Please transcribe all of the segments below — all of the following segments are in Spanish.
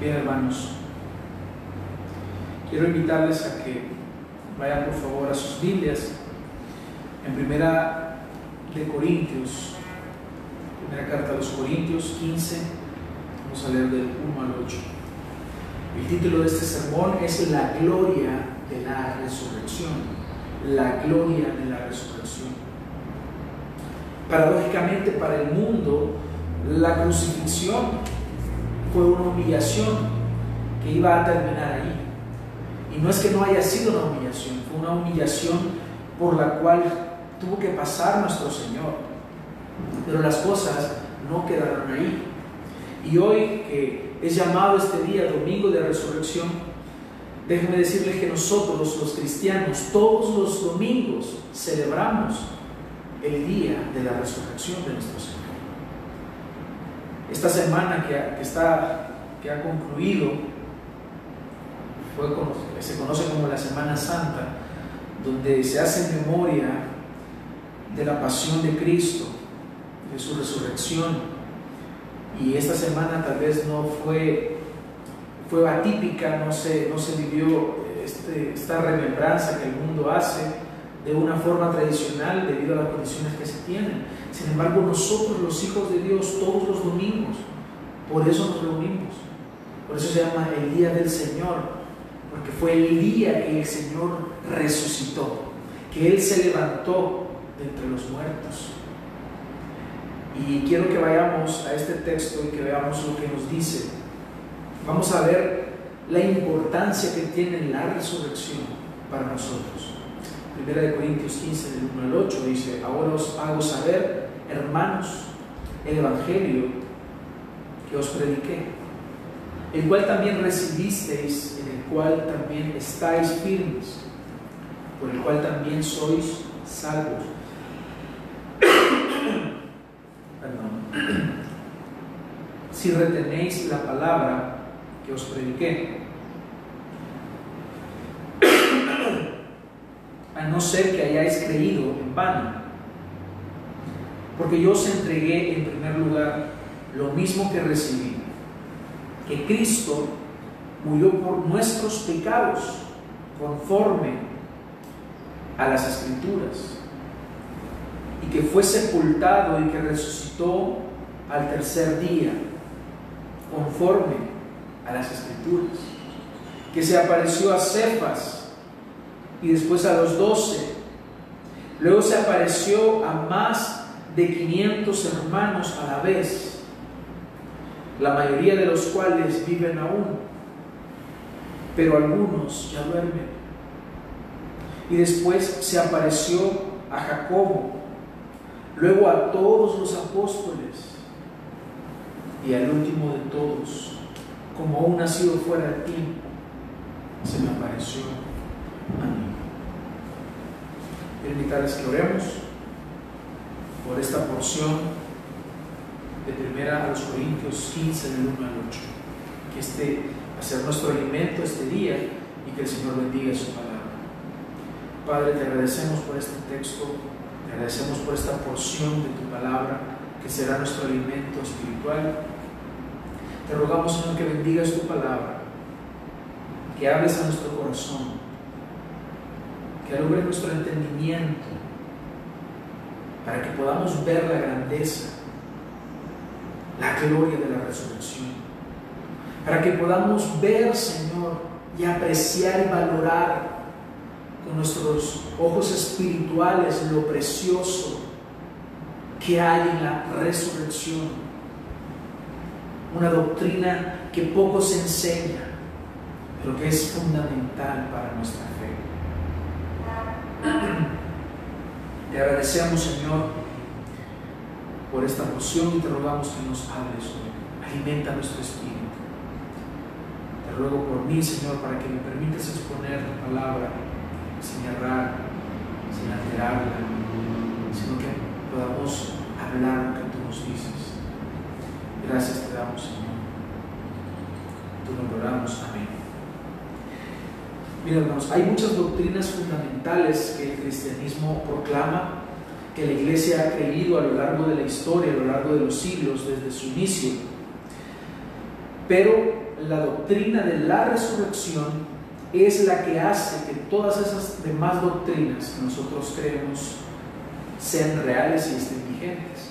Bien, hermanos, quiero invitarles a que vayan por favor a sus Biblias en primera de Corintios, primera carta a los Corintios 15, vamos a leer del 1 al 8. El título de este sermón es La gloria de la resurrección, la gloria de la resurrección. Paradójicamente para el mundo, la crucifixión fue una humillación que iba a terminar ahí. Y no es que no haya sido una humillación, fue una humillación por la cual tuvo que pasar nuestro Señor. Pero las cosas no quedaron ahí. Y hoy que es llamado este día Domingo de Resurrección, déjenme decirles que nosotros los cristianos todos los domingos celebramos el día de la resurrección de nuestro Señor. Esta semana que, está, que ha concluido fue, se conoce como la Semana Santa, donde se hace memoria de la pasión de Cristo, de su resurrección. Y esta semana tal vez no fue, fue atípica, no se, no se vivió este, esta remembranza que el mundo hace de una forma tradicional debido a las condiciones que se tienen. Sin embargo, nosotros los hijos de Dios todos los domingos, por eso nos reunimos. Por eso se llama el día del Señor, porque fue el día que el Señor resucitó, que Él se levantó de entre los muertos. Y quiero que vayamos a este texto y que veamos lo que nos dice. Vamos a ver la importancia que tiene la resurrección para nosotros. Primera de Corintios 15, del 1 al 8, dice, ahora os hago saber, hermanos, el Evangelio que os prediqué, el cual también recibisteis, en el cual también estáis firmes, por el cual también sois salvos. Perdón. Si retenéis la palabra que os prediqué, a no ser que hayáis creído en vano. Porque yo os entregué en primer lugar lo mismo que recibí, que Cristo murió por nuestros pecados conforme a las escrituras, y que fue sepultado y que resucitó al tercer día conforme a las escrituras, que se apareció a Cefas, y después a los doce. Luego se apareció a más de 500 hermanos a la vez, la mayoría de los cuales viven aún, pero algunos ya duermen. Y después se apareció a Jacobo, luego a todos los apóstoles y al último de todos, como un nacido fuera del tiempo, se me apareció mí invitarles que oremos por esta porción de primera a los Corintios 15 del 1 al 8. Que este ser nuestro alimento este día y que el Señor bendiga su palabra. Padre, te agradecemos por este texto, te agradecemos por esta porción de tu palabra que será nuestro alimento espiritual. Te rogamos, Señor, que bendigas tu palabra, que hables a nuestro corazón que alumbre nuestro entendimiento, para que podamos ver la grandeza, la gloria de la resurrección, para que podamos ver, Señor, y apreciar y valorar con nuestros ojos espirituales lo precioso que hay en la resurrección. Una doctrina que poco se enseña, pero que es fundamental para nuestra fe. Te agradecemos, Señor, por esta porción y te rogamos que nos hables. Alimenta nuestro espíritu. Te ruego por mí, Señor, para que me permitas exponer tu palabra sin errar, sin alterarla, sino que podamos hablar lo que tú nos dices. Gracias te damos, Señor. Tú lo oramos. Amén. Miren, hermanos, hay muchas doctrinas fundamentales que el cristianismo proclama, que la iglesia ha creído a lo largo de la historia, a lo largo de los siglos, desde su inicio. pero la doctrina de la resurrección es la que hace que todas esas demás doctrinas que nosotros creemos sean reales y estén vigentes.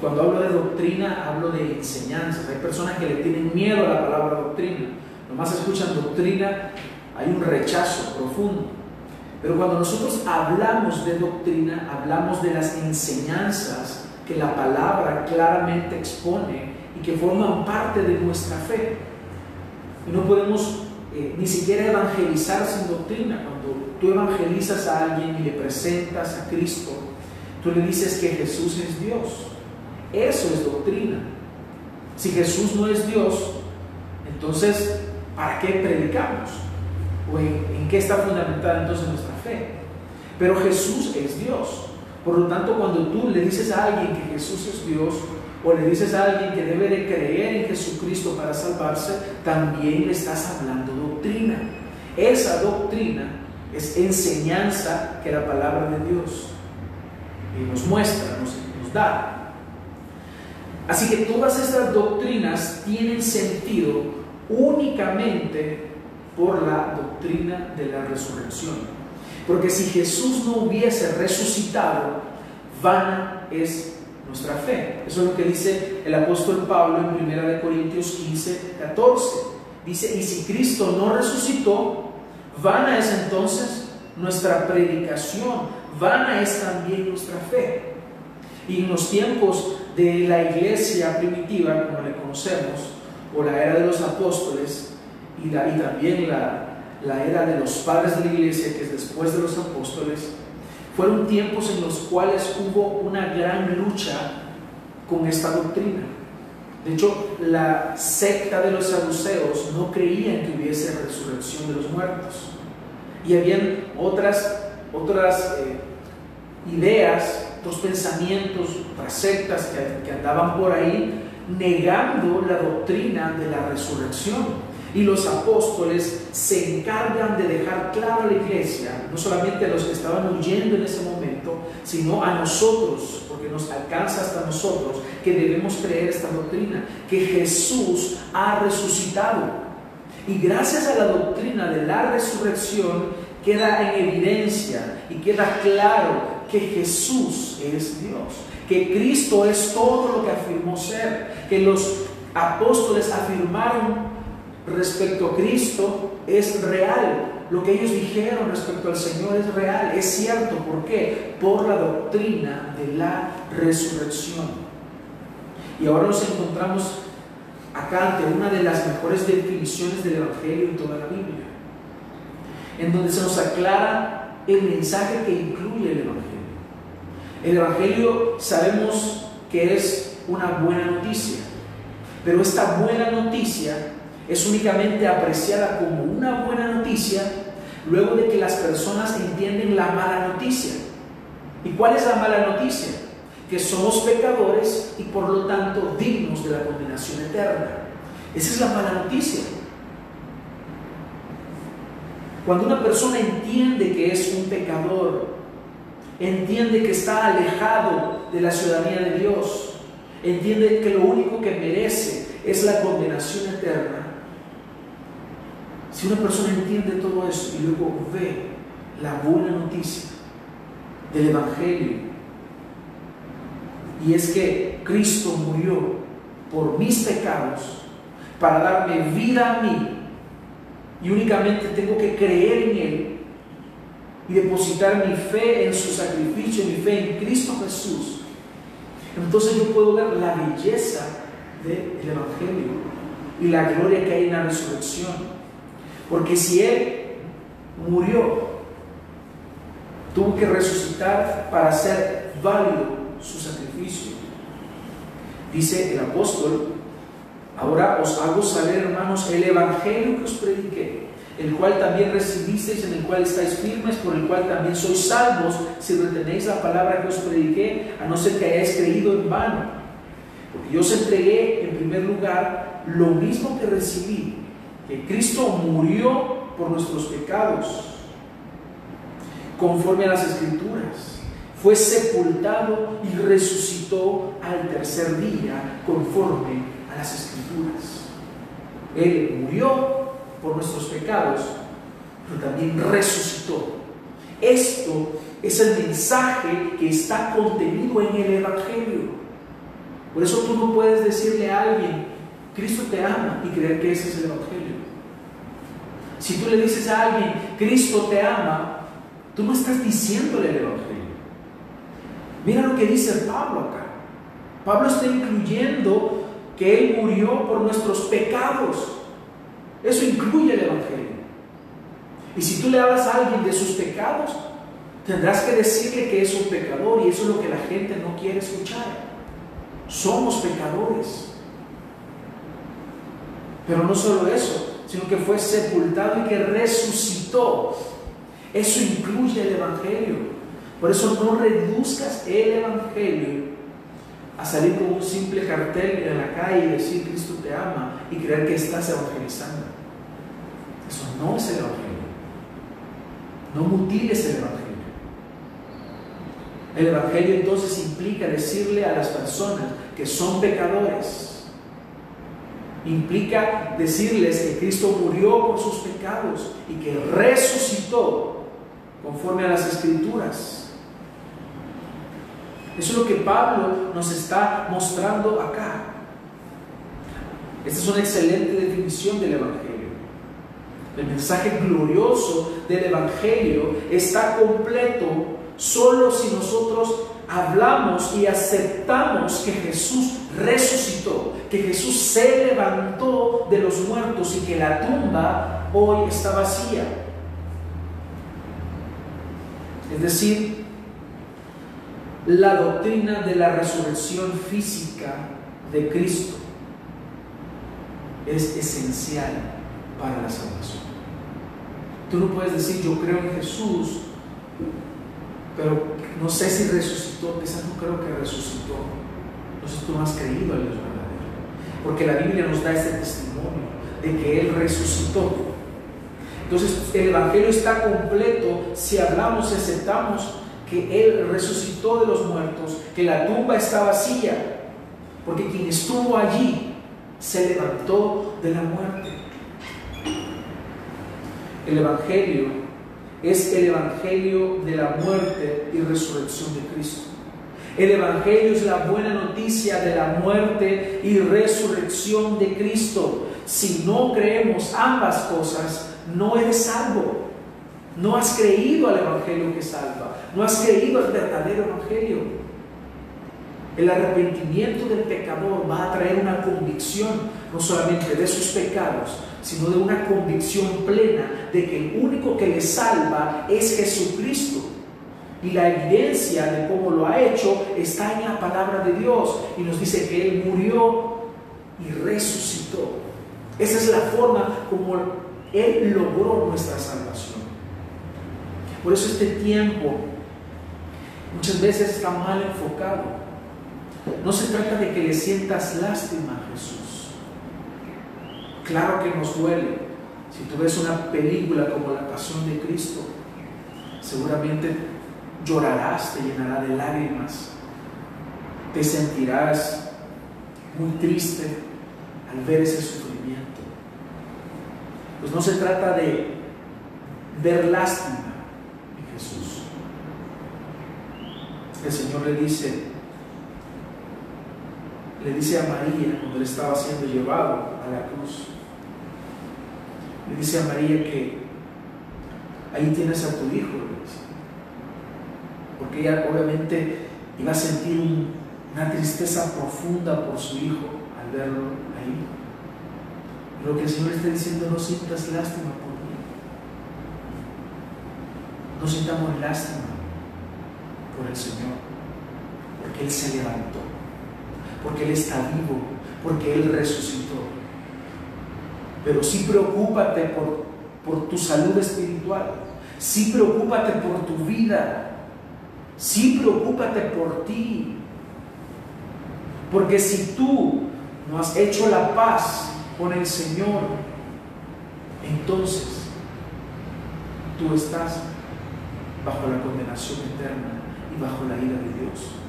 Cuando hablo de doctrina, hablo de enseñanzas. Hay personas que le tienen miedo a la palabra doctrina. Nomás escuchan doctrina, hay un rechazo profundo. Pero cuando nosotros hablamos de doctrina, hablamos de las enseñanzas que la palabra claramente expone y que forman parte de nuestra fe. Y no podemos eh, ni siquiera evangelizar sin doctrina. Cuando tú evangelizas a alguien y le presentas a Cristo, tú le dices que Jesús es Dios. Eso es doctrina. Si Jesús no es Dios, entonces, ¿para qué predicamos? ¿O en, qué está fundamentada entonces nuestra fe? Pero Jesús es Dios. Por lo tanto, cuando tú le dices a alguien que Jesús es Dios, o le dices a alguien que debe de creer en Jesucristo para salvarse, también le estás hablando doctrina. Esa doctrina es enseñanza que la palabra de Dios nos muestra, nos, nos da. Así que todas estas doctrinas tienen sentido únicamente por la doctrina de la resurrección. Porque si Jesús no hubiese resucitado, vana es nuestra fe. Eso es lo que dice el apóstol Pablo en 1 Corintios 15, 14. Dice, y si Cristo no resucitó, vana es entonces nuestra predicación, vana es también nuestra fe. Y en los tiempos de la iglesia primitiva, como le conocemos, o la era de los apóstoles, y, también la, la era de los padres de la iglesia, que es después de los apóstoles, fueron tiempos en los cuales hubo una gran lucha con esta doctrina. De hecho, la secta de los saduceos no creían que hubiese resurrección de los muertos. Y habían otras, otras eh, ideas, otros pensamientos, otras sectas que, que andaban por ahí negando la doctrina de la resurrección. Y los apóstoles se encargan de dejar claro a la iglesia, no solamente a los que estaban huyendo en ese momento, sino a nosotros, porque nos alcanza hasta nosotros, que debemos creer esta doctrina, que Jesús ha resucitado. Y gracias a la doctrina de la resurrección, queda en evidencia y queda claro que Jesús es Dios, que Cristo es todo lo que afirmó ser, que los apóstoles afirmaron respecto a Cristo es real. Lo que ellos dijeron respecto al Señor es real, es cierto. ¿Por qué? Por la doctrina de la resurrección. Y ahora nos encontramos acá ante una de las mejores definiciones del Evangelio en toda la Biblia, en donde se nos aclara el mensaje que incluye el Evangelio. El Evangelio sabemos que es una buena noticia, pero esta buena noticia es únicamente apreciada como una buena noticia luego de que las personas entienden la mala noticia. ¿Y cuál es la mala noticia? Que somos pecadores y por lo tanto dignos de la condenación eterna. Esa es la mala noticia. Cuando una persona entiende que es un pecador, entiende que está alejado de la ciudadanía de Dios, entiende que lo único que merece es la condenación eterna, si una persona entiende todo eso y luego ve la buena noticia del Evangelio, y es que Cristo murió por mis pecados para darme vida a mí, y únicamente tengo que creer en Él y depositar mi fe en su sacrificio, mi fe en Cristo Jesús, entonces yo puedo ver la belleza del Evangelio y la gloria que hay en la resurrección. Porque si Él murió, tuvo que resucitar para hacer válido su sacrificio. Dice el apóstol, ahora os hago saber, hermanos, el Evangelio que os prediqué, el cual también recibisteis, en el cual estáis firmes, por el cual también sois salvos, si retenéis la palabra que os prediqué, a no ser que hayáis creído en vano. Porque yo os entregué en primer lugar lo mismo que recibí que Cristo murió por nuestros pecados, conforme a las escrituras, fue sepultado y resucitó al tercer día, conforme a las escrituras. Él murió por nuestros pecados, pero también resucitó. Esto es el mensaje que está contenido en el Evangelio. Por eso tú no puedes decirle a alguien, Cristo te ama y creer que ese es el Evangelio. Si tú le dices a alguien, Cristo te ama, tú no estás diciéndole el Evangelio. Mira lo que dice Pablo acá. Pablo está incluyendo que Él murió por nuestros pecados. Eso incluye el Evangelio. Y si tú le hablas a alguien de sus pecados, tendrás que decirle que es un pecador y eso es lo que la gente no quiere escuchar. Somos pecadores. Pero no solo eso, sino que fue sepultado y que resucitó. Eso incluye el Evangelio. Por eso no reduzcas el Evangelio a salir con un simple cartel en la calle y decir Cristo te ama y creer que estás evangelizando. Eso no es el Evangelio. No mutiles el Evangelio. El Evangelio entonces implica decirle a las personas que son pecadores. Implica decirles que Cristo murió por sus pecados y que resucitó conforme a las escrituras. Eso es lo que Pablo nos está mostrando acá. Esta es una excelente definición del Evangelio. El mensaje glorioso del Evangelio está completo solo si nosotros hablamos y aceptamos que Jesús resucitó, que Jesús se levantó de los muertos y que la tumba hoy está vacía. Es decir, la doctrina de la resurrección física de Cristo es esencial para la salvación. Tú no puedes decir yo creo en Jesús, pero no sé si resucitó, quizás no creo que resucitó. Entonces tú no has creído en Dios verdadero. Porque la Biblia nos da este testimonio de que Él resucitó. Entonces el Evangelio está completo si hablamos y aceptamos que Él resucitó de los muertos, que la tumba está vacía, porque quien estuvo allí se levantó de la muerte. El Evangelio es el Evangelio de la muerte y resurrección de Cristo. El Evangelio es la buena noticia de la muerte y resurrección de Cristo. Si no creemos ambas cosas, no eres salvo. No has creído al Evangelio que salva. No has creído al verdadero Evangelio. El arrepentimiento del pecador va a traer una convicción, no solamente de sus pecados, sino de una convicción plena de que el único que le salva es Jesucristo. Y la evidencia de cómo lo ha hecho está en la palabra de Dios. Y nos dice que Él murió y resucitó. Esa es la forma como Él logró nuestra salvación. Por eso este tiempo muchas veces está mal enfocado. No se trata de que le sientas lástima a Jesús. Claro que nos duele. Si tú ves una película como La Pasión de Cristo, seguramente llorarás, te llenará de lágrimas, te sentirás muy triste al ver ese sufrimiento. Pues no se trata de ver lástima, Jesús. El Señor le dice, le dice a María cuando él estaba siendo llevado a la cruz, le dice a María que ahí tienes a tu hijo, porque ella obviamente iba a sentir una tristeza profunda por su hijo al verlo ahí. Lo que el Señor está diciendo, no sientas lástima no sintamos lástima por el Señor, porque Él se levantó, porque Él está vivo, porque Él resucitó. Pero sí preocúpate por, por tu salud espiritual, sí preocúpate por tu vida, sí preocúpate por ti. Porque si tú no has hecho la paz con el Señor, entonces tú estás bajo la condenación eterna y bajo la ira de Dios.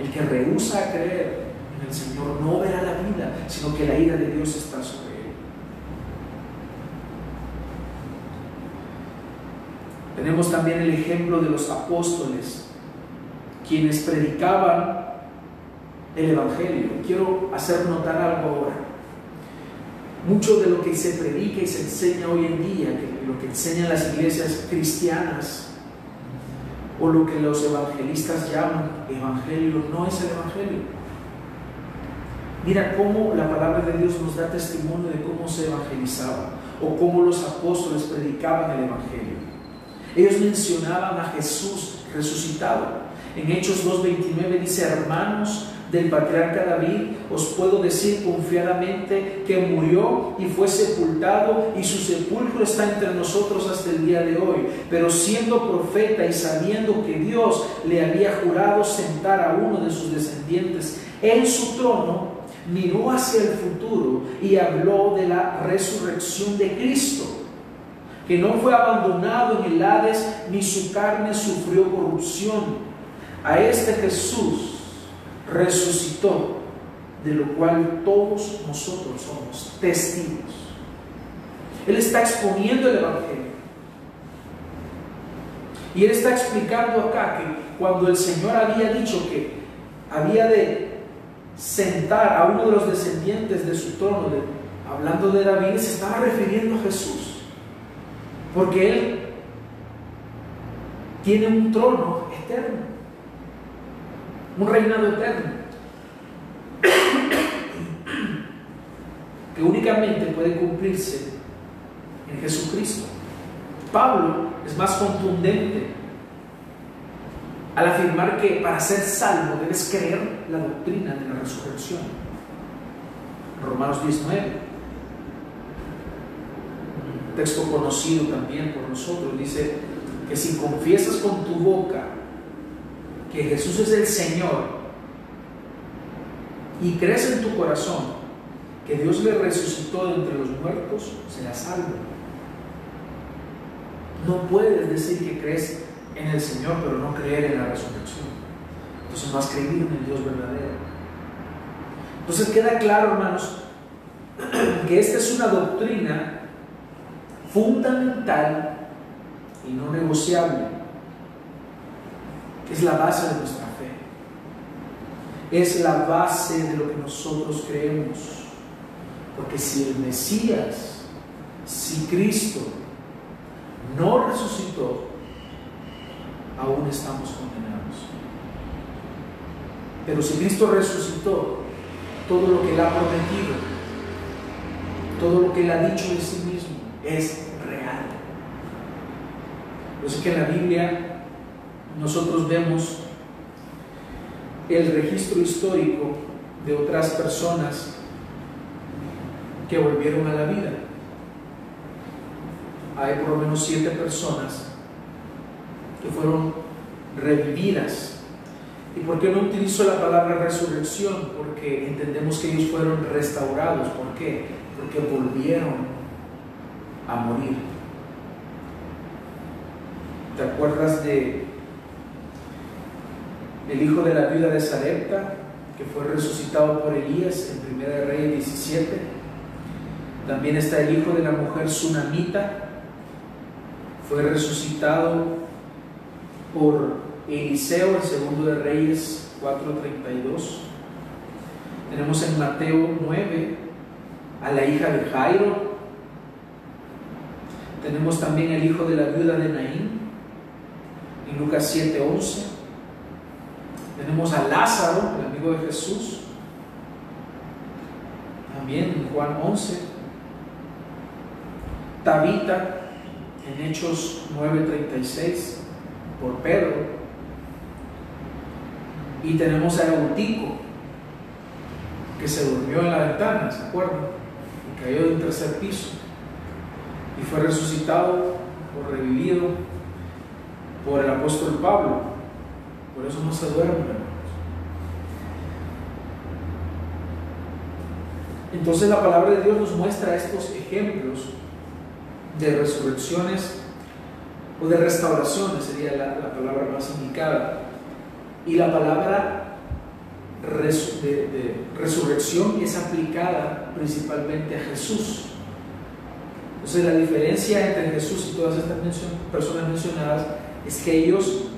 El que rehúsa a creer en el Señor no verá la vida, sino que la ira de Dios está sobre él. Tenemos también el ejemplo de los apóstoles, quienes predicaban el Evangelio. Quiero hacer notar algo ahora. Mucho de lo que se predica y se enseña hoy en día, lo que enseñan las iglesias cristianas, o lo que los evangelistas llaman evangelio, no es el evangelio. Mira cómo la palabra de Dios nos da testimonio de cómo se evangelizaba o cómo los apóstoles predicaban el evangelio. Ellos mencionaban a Jesús resucitado. En Hechos 2.29 dice, hermanos, del patriarca David, os puedo decir confiadamente que murió y fue sepultado y su sepulcro está entre nosotros hasta el día de hoy. Pero siendo profeta y sabiendo que Dios le había jurado sentar a uno de sus descendientes en su trono, miró hacia el futuro y habló de la resurrección de Cristo, que no fue abandonado en el Hades, ni su carne sufrió corrupción. A este Jesús resucitó, de lo cual todos nosotros somos testigos. Él está exponiendo el Evangelio. Y él está explicando acá que cuando el Señor había dicho que había de sentar a uno de los descendientes de su trono, hablando de David, se estaba refiriendo a Jesús. Porque Él tiene un trono eterno un reinado eterno que únicamente puede cumplirse en Jesucristo. Pablo es más contundente al afirmar que para ser salvo debes creer la doctrina de la resurrección. Romanos 19, un texto conocido también por nosotros, dice que si confiesas con tu boca que Jesús es el Señor y crees en tu corazón que Dios le resucitó de entre los muertos, serás salvo. No puedes decir que crees en el Señor, pero no creer en la resurrección. Entonces no has creído en el Dios verdadero. Entonces queda claro, hermanos, que esta es una doctrina fundamental y no negociable es la base de nuestra fe. Es la base de lo que nosotros creemos. Porque si el Mesías, si Cristo no resucitó, aún estamos condenados. Pero si Cristo resucitó, todo lo que Él ha prometido, todo lo que Él ha dicho de sí mismo, es real. Por eso que en la Biblia nosotros vemos el registro histórico de otras personas que volvieron a la vida. Hay por lo menos siete personas que fueron revividas. ¿Y por qué no utilizo la palabra resurrección? Porque entendemos que ellos fueron restaurados. ¿Por qué? Porque volvieron a morir. ¿Te acuerdas de el hijo de la viuda de Sarepta, que fue resucitado por Elías en 1 Reyes 17. También está el hijo de la mujer Sunamita, fue resucitado por Eliseo en segundo de Reyes 4:32. Tenemos en Mateo 9 a la hija de Jairo. Tenemos también el hijo de la viuda de Naín en Lucas 7:11. Tenemos a Lázaro, el amigo de Jesús, también en Juan 11. Tabita, en Hechos 9:36, por Pedro. Y tenemos a Eutico, que se durmió en la ventana, ¿se acuerdan? Y cayó de un tercer piso. Y fue resucitado o revivido por el apóstol Pablo. Por eso no se duermen, Entonces la palabra de Dios nos muestra estos ejemplos de resurrecciones o de restauraciones, sería la, palabra más indicada. Y la palabra de resurrección es aplicada principalmente a Jesús. Entonces la diferencia entre Jesús y todas estas personas mencionadas es que ellos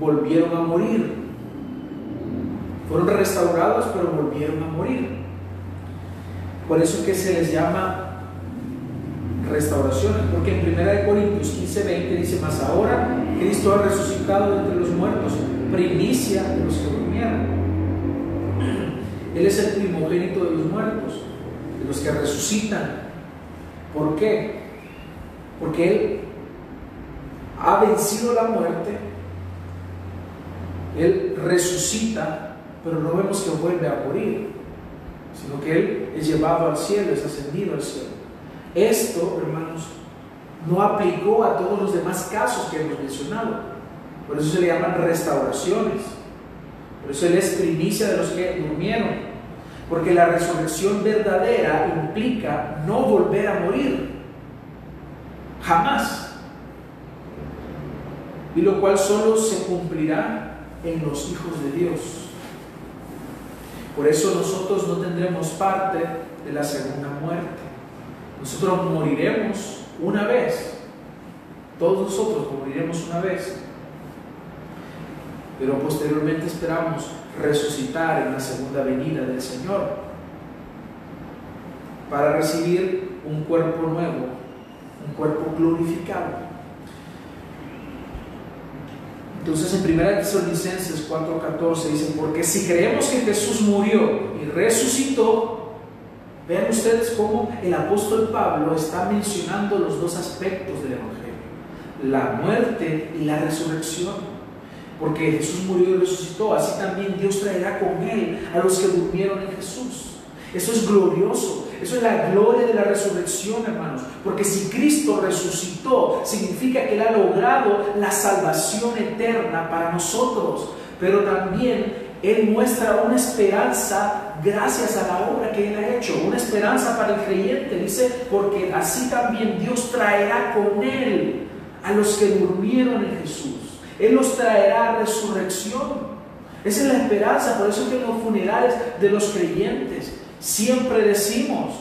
volvieron a morir. Fueron restaurados, pero volvieron a morir. Por eso es que se les llama restauraciones, porque en 1 Corintios 15, 20 dice, más ahora Cristo ha resucitado entre los muertos, primicia de los que durmieron. Él es el primogénito de los muertos, de los que resucitan. ¿Por qué? Porque Él ha vencido la muerte, Él resucita, pero no vemos que vuelve a morir, sino que Él es llevado al cielo, es ascendido al cielo. Esto, hermanos, no aplicó a todos los demás casos que hemos mencionado. Por eso se le llaman restauraciones. Por eso Él es primicia de los que durmieron. Porque la resurrección verdadera implica no volver a morir. Jamás. Y lo cual solo se cumplirá en los hijos de Dios. Por eso nosotros no tendremos parte de la segunda muerte. Nosotros moriremos una vez. Todos nosotros moriremos una vez. Pero posteriormente esperamos resucitar en la segunda venida del Señor para recibir un cuerpo nuevo, un cuerpo glorificado. Entonces en 1 Tesalonicenses 4:14 dice, porque si creemos que Jesús murió y resucitó, Vean ustedes cómo el apóstol Pablo está mencionando los dos aspectos del Evangelio, la muerte y la resurrección. Porque Jesús murió y resucitó, así también Dios traerá con él a los que durmieron en Jesús. Eso es glorioso, eso es la gloria de la resurrección, hermanos. Porque si Cristo resucitó, significa que Él ha logrado la salvación eterna para nosotros. Pero también él muestra una esperanza gracias a la obra que Él ha hecho, una esperanza para el creyente, dice, porque así también Dios traerá con Él a los que durmieron en Jesús. Él los traerá a resurrección. Esa es la esperanza, por eso que en los funerales de los creyentes siempre decimos,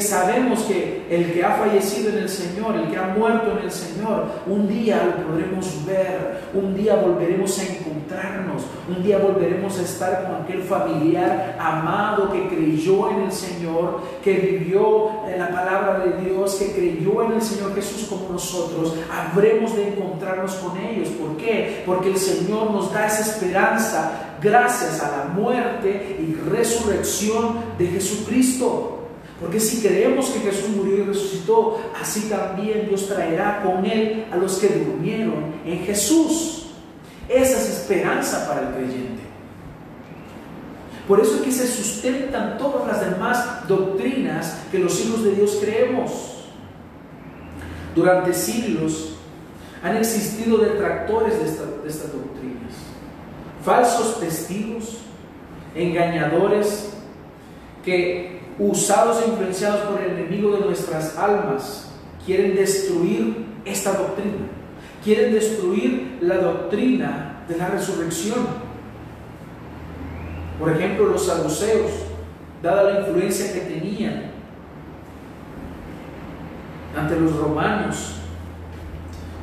sabemos que el que ha fallecido en el Señor, el que ha muerto en el Señor, un día lo podremos ver, un día volveremos a encontrarnos, un día volveremos a estar con aquel familiar amado que creyó en el Señor, que vivió en la palabra de Dios, que creyó en el Señor Jesús como nosotros, habremos de encontrarnos con ellos. ¿Por qué? Porque el Señor nos da esa esperanza gracias a la muerte y resurrección de Jesucristo. Porque si creemos que Jesús murió y resucitó, así también Dios traerá con Él a los que durmieron en Jesús. Esa es esperanza para el creyente. Por eso es que se sustentan todas las demás doctrinas que los hijos de Dios creemos. Durante siglos han existido detractores de, de estas doctrinas, falsos testigos, engañadores que usados e influenciados por el enemigo de nuestras almas, quieren destruir esta doctrina. Quieren destruir la doctrina de la resurrección. Por ejemplo, los saduceos, dada la influencia que tenían ante los romanos,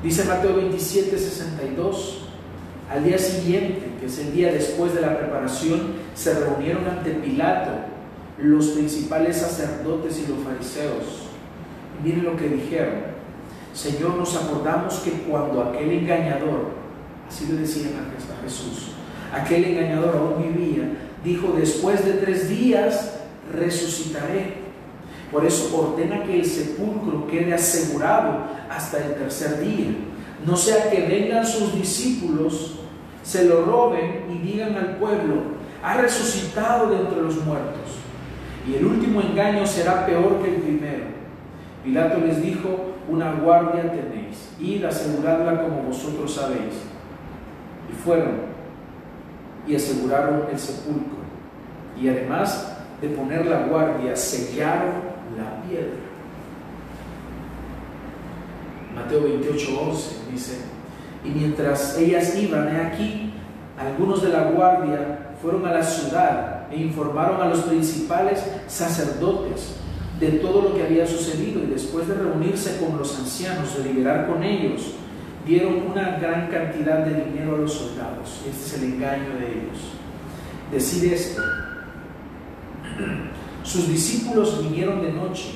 dice Mateo 27, 62, al día siguiente, que es el día después de la preparación, se reunieron ante Pilato los principales sacerdotes y los fariseos. miren lo que dijeron. Señor, nos acordamos que cuando aquel engañador, así le decían a Jesús, aquel engañador aún vivía, dijo, después de tres días resucitaré. Por eso ordena que el sepulcro quede asegurado hasta el tercer día. No sea que vengan sus discípulos, se lo roben y digan al pueblo, ha resucitado de entre los muertos y el último engaño será peor que el primero. Pilato les dijo, una guardia tenéis, id aseguradla como vosotros sabéis. Y fueron y aseguraron el sepulcro. Y además de poner la guardia, sellaron la piedra. Mateo 28, 11 dice, y mientras ellas iban, he aquí, algunos de la guardia fueron a la ciudad e informaron a los principales sacerdotes de todo lo que había sucedido y después de reunirse con los ancianos, deliberar con ellos, dieron una gran cantidad de dinero a los soldados. Este es el engaño de ellos. Decide esto. Sus discípulos vinieron de noche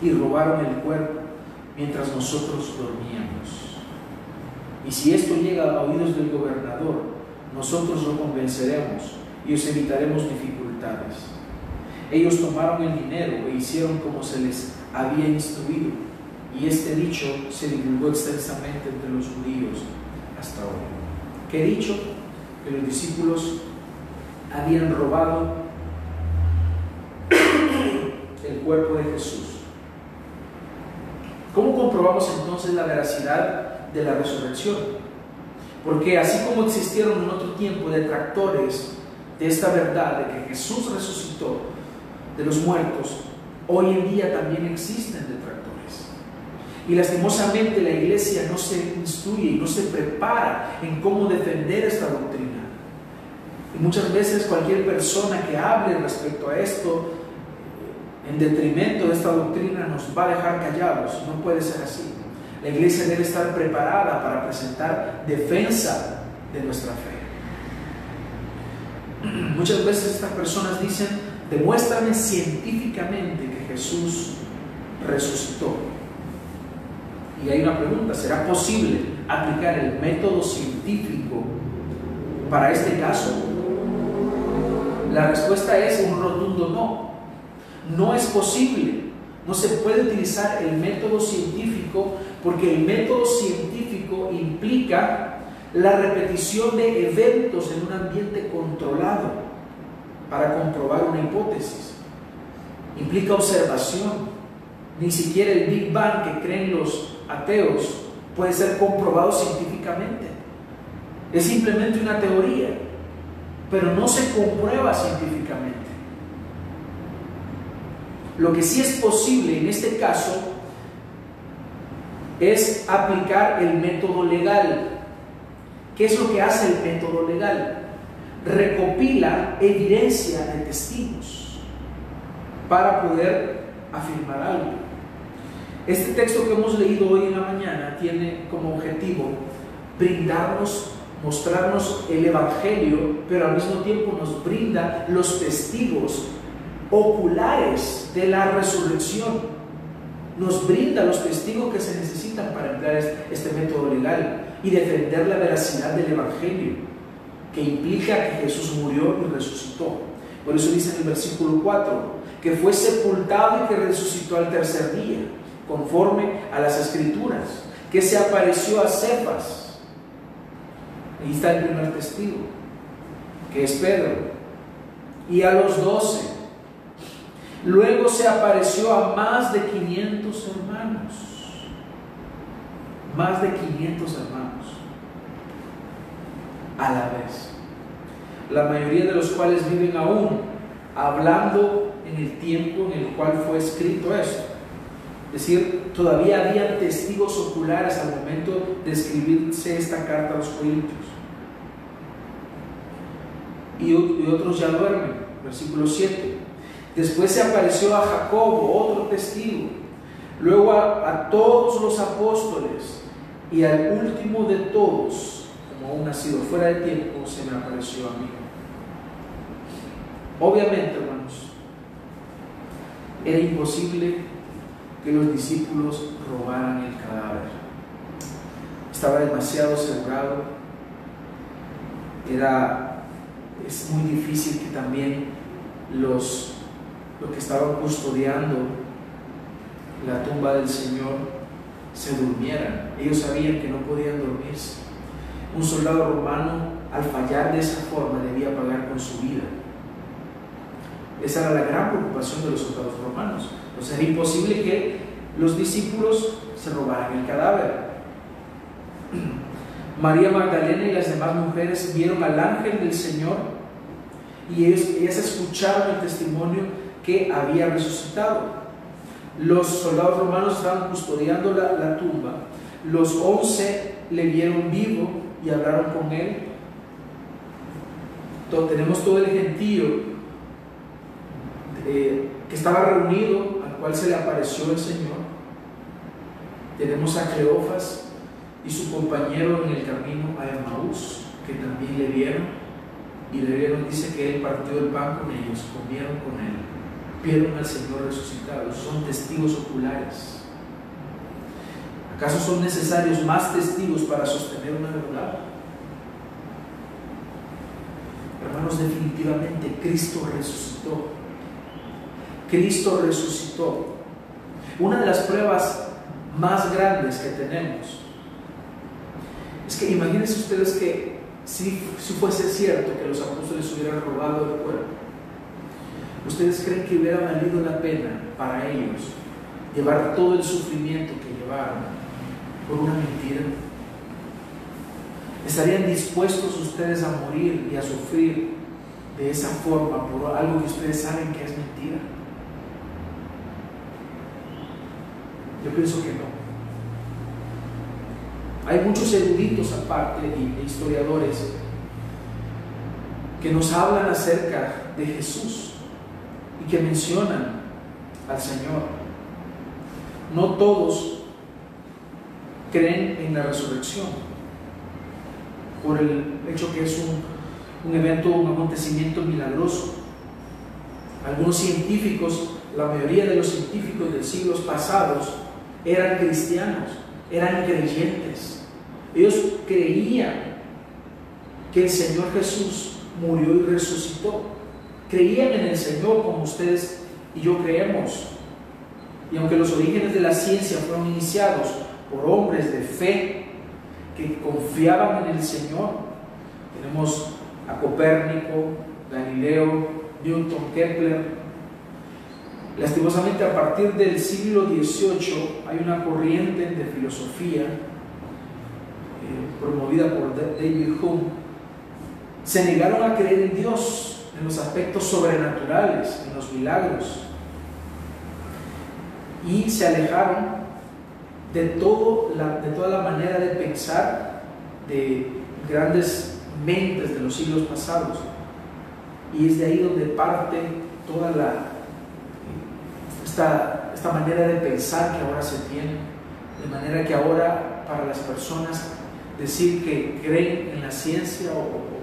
y robaron el cuerpo mientras nosotros dormíamos. Y si esto llega a oídos del gobernador, nosotros lo convenceremos y os evitaremos dificultades. Ellos tomaron el dinero e hicieron como se les había instruido, y este dicho se divulgó extensamente entre los judíos hasta hoy. ¿Qué dicho? Que los discípulos habían robado el cuerpo de Jesús. ¿Cómo comprobamos entonces la veracidad de la resurrección? Porque así como existieron en otro tiempo detractores de esta verdad de que Jesús resucitó de los muertos, hoy en día también existen detractores. Y lastimosamente la iglesia no se instruye y no se prepara en cómo defender esta doctrina. Y muchas veces cualquier persona que hable respecto a esto en detrimento de esta doctrina nos va a dejar callados. No puede ser así. La iglesia debe estar preparada para presentar defensa de nuestra fe. Muchas veces estas personas dicen, demuéstrame científicamente que Jesús resucitó. Y hay una pregunta, ¿será posible aplicar el método científico para este caso? La respuesta es un rotundo no. No es posible. No se puede utilizar el método científico porque el método científico implica la repetición de eventos en un ambiente controlado para comprobar una hipótesis. Implica observación. Ni siquiera el Big Bang que creen los ateos puede ser comprobado científicamente. Es simplemente una teoría, pero no se comprueba científicamente. Lo que sí es posible en este caso es aplicar el método legal. ¿Qué es lo que hace el método legal? Recopila evidencia de testigos para poder afirmar algo. Este texto que hemos leído hoy en la mañana tiene como objetivo brindarnos, mostrarnos el Evangelio, pero al mismo tiempo nos brinda los testigos oculares de la resurrección. Nos brinda los testigos que se necesitan para emplear este método legal y defender la veracidad del Evangelio, que implica que Jesús murió y resucitó. Por eso dice en el versículo 4, que fue sepultado y que resucitó al tercer día, conforme a las escrituras, que se apareció a Cefas. Ahí está el primer testigo, que es Pedro, y a los doce Luego se apareció a más de 500 hermanos. Más de 500 hermanos. A la vez. La mayoría de los cuales viven aún hablando en el tiempo en el cual fue escrito esto. Es decir, todavía había testigos oculares al momento de escribirse esta carta a los Corintios. Y, otros ya duermen. Versículo 7. Después se apareció a Jacobo, otro testigo. Luego a, todos los apóstoles. Y al último de todos, como un nacido fuera de tiempo, se me apareció a mí. Obviamente, hermanos, era imposible que los discípulos robaran el cadáver. Estaba demasiado asegurado. Era, es muy difícil que también los los que estaban custodiando la tumba del Señor se durmieran. Ellos sabían que no podían dormirse. Un soldado romano, al fallar de esa forma, debía pagar con su vida. Esa era la gran preocupación de los soldados romanos. O sea, era imposible que los discípulos se robaran el cadáver. María Magdalena y las demás mujeres vieron al ángel del Señor y ellas escucharon el testimonio que había resucitado. Los soldados romanos estaban custodiando la, tumba. Los once le vieron vivo y hablaron con él. tenemos todo el gentío eh, que estaba reunido, al cual se le apareció el Señor. Tenemos a Cleofas y su compañero en el camino a Emmaús, que también le vieron. Y le vieron, dice que él partió el pan con ellos, comieron con él, vieron al Señor resucitado, son testigos oculares. ¿Acaso son necesarios más testigos para sostener una verdad? Hermanos, definitivamente Cristo resucitó. Cristo resucitó. Una de las pruebas más grandes que tenemos es que imagínense ustedes que si, si fuese cierto que los apóstoles hubieran robado el cuerpo, ¿ustedes creen que hubiera valido la pena para ellos llevar todo el sufrimiento que llevaron por una mentira? ¿Estarían dispuestos ustedes a morir y a sufrir de esa forma por algo que ustedes saben que es mentira? Yo pienso que no. Hay muchos eruditos aparte y historiadores que nos hablan acerca de Jesús y que mencionan al Señor. No todos creen en la resurrección por el hecho que es un, un evento, un acontecimiento milagroso. Algunos científicos, la mayoría de los científicos de siglos pasados eran cristianos, eran creyentes. Ellos creían que el Señor Jesús murió y resucitó. Creían en el Señor como ustedes y yo creemos. Y aunque los orígenes de la ciencia fueron iniciados por hombres de fe que confiaban en el Señor. Tenemos a Copérnico, Galileo, Newton, Kepler. Lastimosamente a partir del siglo XVIII hay una corriente de filosofía eh, promovida por David Hume. Se negaron a creer en Dios, en los aspectos sobrenaturales, en los milagros. Y se alejaron de, todo la, de toda la manera de pensar de grandes mentes de los siglos pasados. Y es de ahí donde parte toda la, esta, esta manera de pensar que ahora se tiene. De manera que ahora para las personas decir que creen en la ciencia o,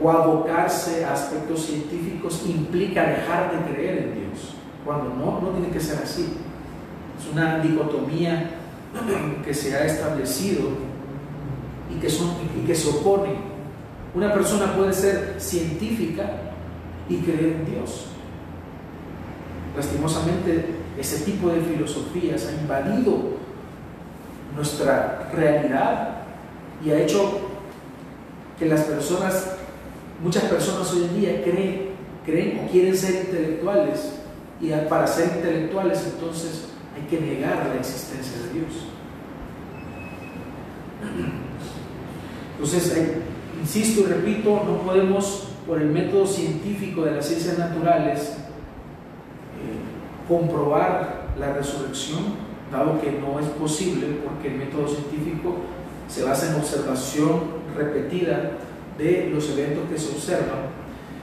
o abocarse a aspectos científicos implica dejar de creer en Dios, cuando no, no tiene que ser así. Es una dicotomía que se ha establecido y que, son, y que se opone. Una persona puede ser científica y creer en Dios. Lastimosamente, ese tipo de filosofías ha invadido nuestra realidad y ha hecho que las personas, muchas personas hoy en día creen, creen o quieren ser intelectuales y para ser intelectuales entonces hay que negar la existencia de Dios. Entonces, insisto y repito, no podemos, por el método científico de las ciencias naturales, eh, comprobar la resurrección, dado que no es posible, porque el método científico se basa en observación repetida de los eventos que se observan,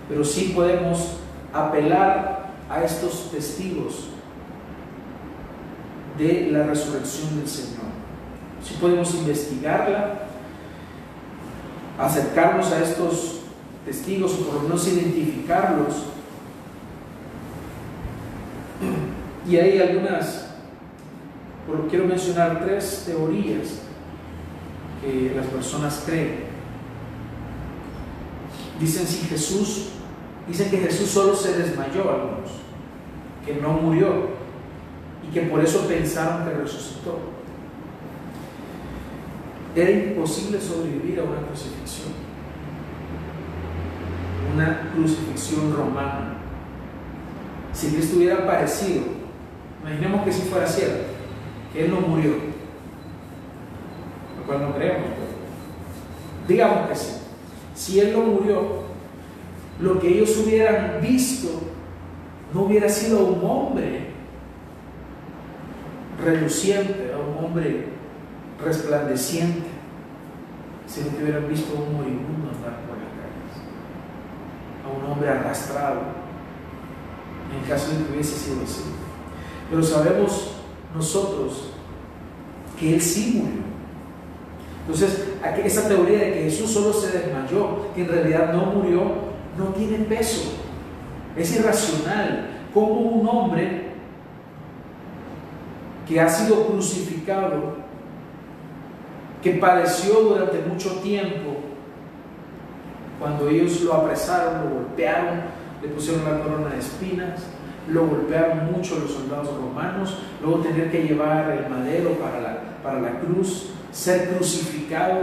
pero sí podemos apelar a estos testigos de la resurrección del Señor. Si podemos investigarla, acercarnos a estos testigos o por lo menos identificarlos. Y hay algunas, quiero mencionar tres teorías que las personas creen. Dicen si Jesús, dicen que Jesús solo se desmayó algunos, que no murió y que por eso pensaron que resucitó. Era imposible sobrevivir a una crucifixión, una crucifixión romana. Si Cristo hubiera parecido, imaginemos que si fuera cierto, que Él no murió, lo cual no creemos, digamos que sí. Si Él no murió, lo que ellos hubieran visto no hubiera sido un hombre reluciente, a un hombre resplandeciente, si no te hubieran visto a un moribundo andar por las calles, a un hombre arrastrado. en caso de que hubiese sido así. Pero sabemos nosotros que Él sí murió. Entonces, esa teoría de que Jesús solo se desmayó, que en realidad no murió, no tiene peso. Es irracional. Como un hombre que ha sido crucificado, que padeció durante mucho tiempo, cuando ellos lo apresaron, lo golpearon, le pusieron la corona de espinas, lo golpearon mucho los soldados romanos, luego tener que llevar el madero para la, para la cruz, ser crucificado,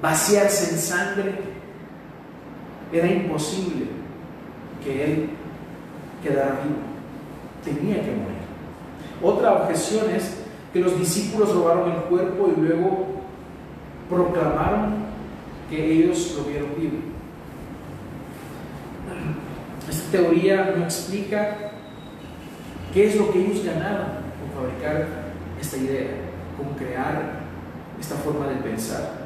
vaciarse en sangre, era imposible que él quedara vivo, tenía que morir. Otra objeción es que los discípulos robaron el cuerpo y luego proclamaron que ellos lo vieron vivo. Esta teoría no explica qué es lo que ellos ganaron con fabricar esta idea, con crear esta forma de pensar.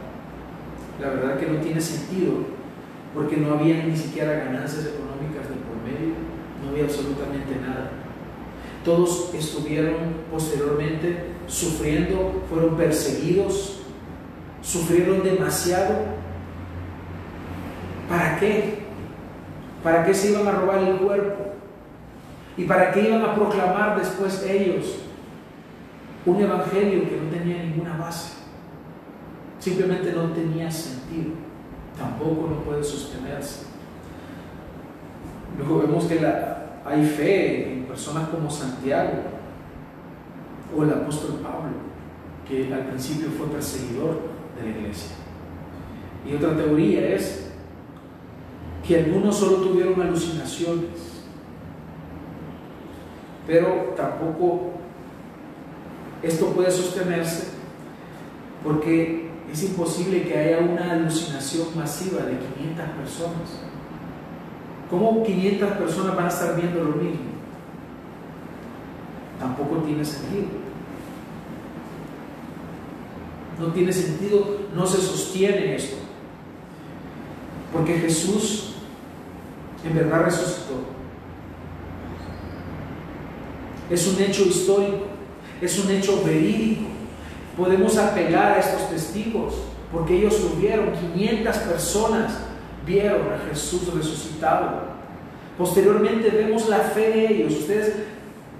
La verdad que no tiene sentido porque no había ni siquiera ganancias económicas de por medio, no había absolutamente nada. Todos estuvieron posteriormente sufriendo, fueron perseguidos, sufrieron demasiado. ¿Para qué? ¿Para qué se iban a robar el cuerpo? ¿Y para qué iban a proclamar después ellos un evangelio que no tenía ninguna base? Simplemente no tenía sentido. Tampoco no puede sostenerse. Luego vemos que hay fe en personas como Santiago o el apóstol Pablo, que al principio fue perseguidor de la iglesia. Y otra teoría es que algunos solo tuvieron alucinaciones, pero tampoco esto puede sostenerse porque es imposible que haya una alucinación masiva de 500 personas. ¿Cómo 500 personas van a estar viendo lo mismo? Tampoco tiene sentido. No tiene sentido, no se sostiene esto. Porque Jesús en verdad resucitó. Es un hecho histórico, es un hecho verídico. Podemos apelar a estos testigos porque ellos lo vieron. 500 personas vieron a Jesús resucitado. Posteriormente vemos la fe de ellos. Ustedes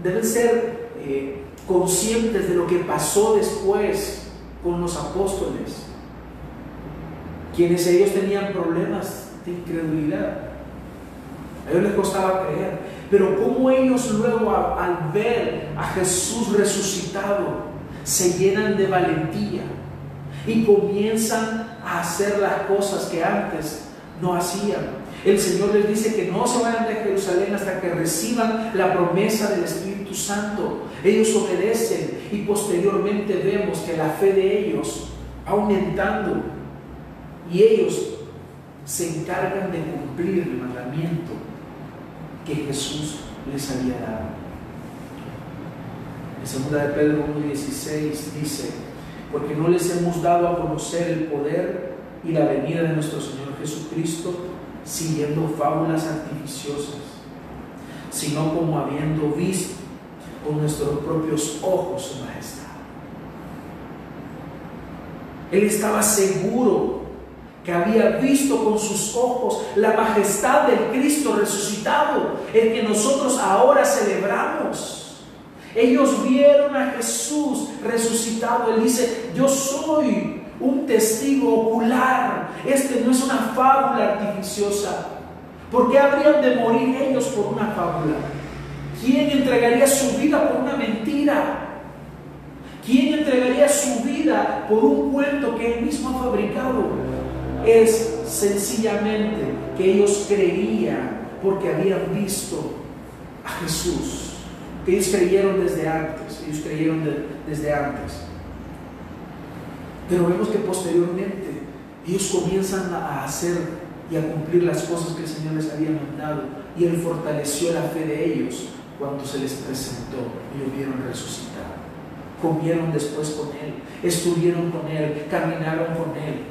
deben ser eh, conscientes de lo que pasó después con los apóstoles, quienes ellos tenían problemas de incredulidad. A ellos les costaba creer. Pero como ellos luego al ver a Jesús resucitado se llenan de valentía y comienzan a hacer las cosas que antes no hacían. El Señor les dice que no se vayan de Jerusalén hasta que reciban la promesa del Espíritu Santo. Ellos obedecen y posteriormente vemos que la fe de ellos va aumentando y ellos se encargan de cumplir el mandamiento que Jesús les había dado. En segunda de Pedro 1.16 dice, porque no les hemos dado a conocer el poder y la venida de nuestro Señor Jesucristo siguiendo fábulas artificiosas, sino como habiendo visto con nuestros propios ojos su majestad. Él estaba seguro que había visto con sus ojos la majestad del Cristo resucitado, el que nosotros ahora celebramos. Ellos vieron a Jesús resucitado. Él dice, yo soy un testigo ocular. Este no es una fábula artificiosa. ¿Por qué habrían de morir ellos por una fábula? ¿Quién entregaría su vida por una mentira? ¿Quién entregaría su vida por un cuento que él mismo ha fabricado? Es sencillamente que ellos creían porque habían visto a Jesús. Que ellos creyeron desde antes, ellos creyeron desde antes. Pero vemos que posteriormente ellos comienzan a hacer y a cumplir las cosas que el Señor les había mandado. Y Él fortaleció la fe de ellos cuando se les presentó y lo vieron resucitar. Comieron después con Él, estuvieron con Él, caminaron con Él.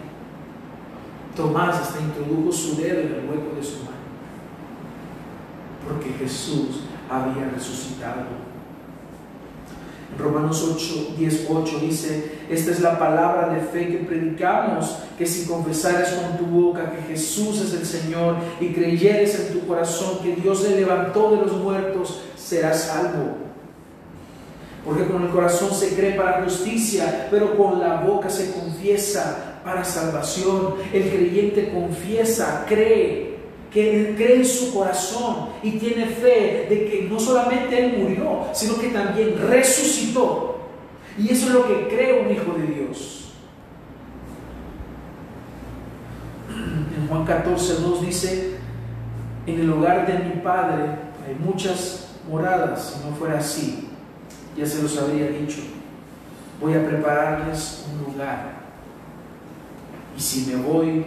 Tomás hasta introdujo su dedo en el hueco de su mano. Porque Jesús había resucitado. Romanos 8, 10, 8 dice, esta es la palabra de fe que predicamos, que si confesares con tu boca que Jesús es el Señor y creyeres en tu corazón que Dios le levantó de los muertos, serás salvo. Porque con el corazón se cree para justicia, pero con la boca se confiesa para salvación. El creyente confiesa, cree que cree en su corazón y tiene fe de que no solamente Él murió, sino que también resucitó. Y eso es lo que cree un hijo de Dios. En Juan 14, 2 dice, en el hogar de mi Padre hay muchas moradas, si no fuera así, ya se los habría dicho, voy a prepararles un lugar. Y si me voy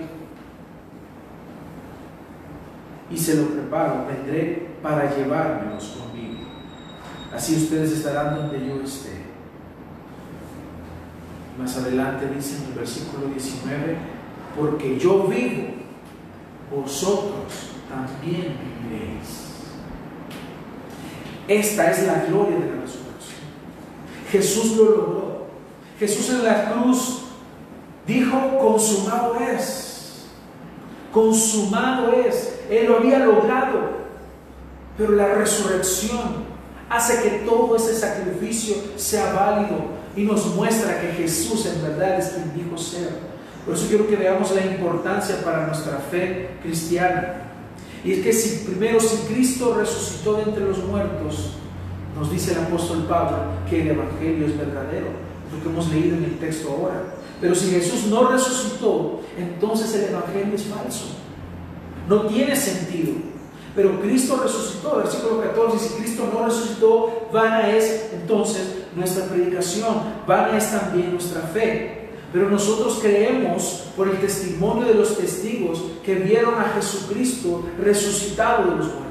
y se lo preparo, vendré para llevármelos conmigo. Así ustedes estarán donde yo esté. Más adelante dice en el versículo 19, porque yo vivo, vosotros también viviréis. Esta es la gloria de la resurrección. Jesús lo logró. Jesús en la cruz dijo, consumado es. Consumado es. Él lo había logrado. Pero la resurrección hace que todo ese sacrificio sea válido y nos muestra que Jesús en verdad es quien dijo ser. Por eso quiero que veamos la importancia para nuestra fe cristiana. Y es que si primero si Cristo resucitó de entre los muertos, nos dice el apóstol Pablo que el evangelio es verdadero, lo que hemos leído en el texto ahora. Pero si Jesús no resucitó, entonces el evangelio es falso. No tiene sentido. Pero Cristo resucitó, versículo 14, si Cristo no resucitó, vana es entonces nuestra predicación, vana es también nuestra fe. Pero nosotros creemos por el testimonio de los testigos que vieron a Jesucristo resucitado de los muertos.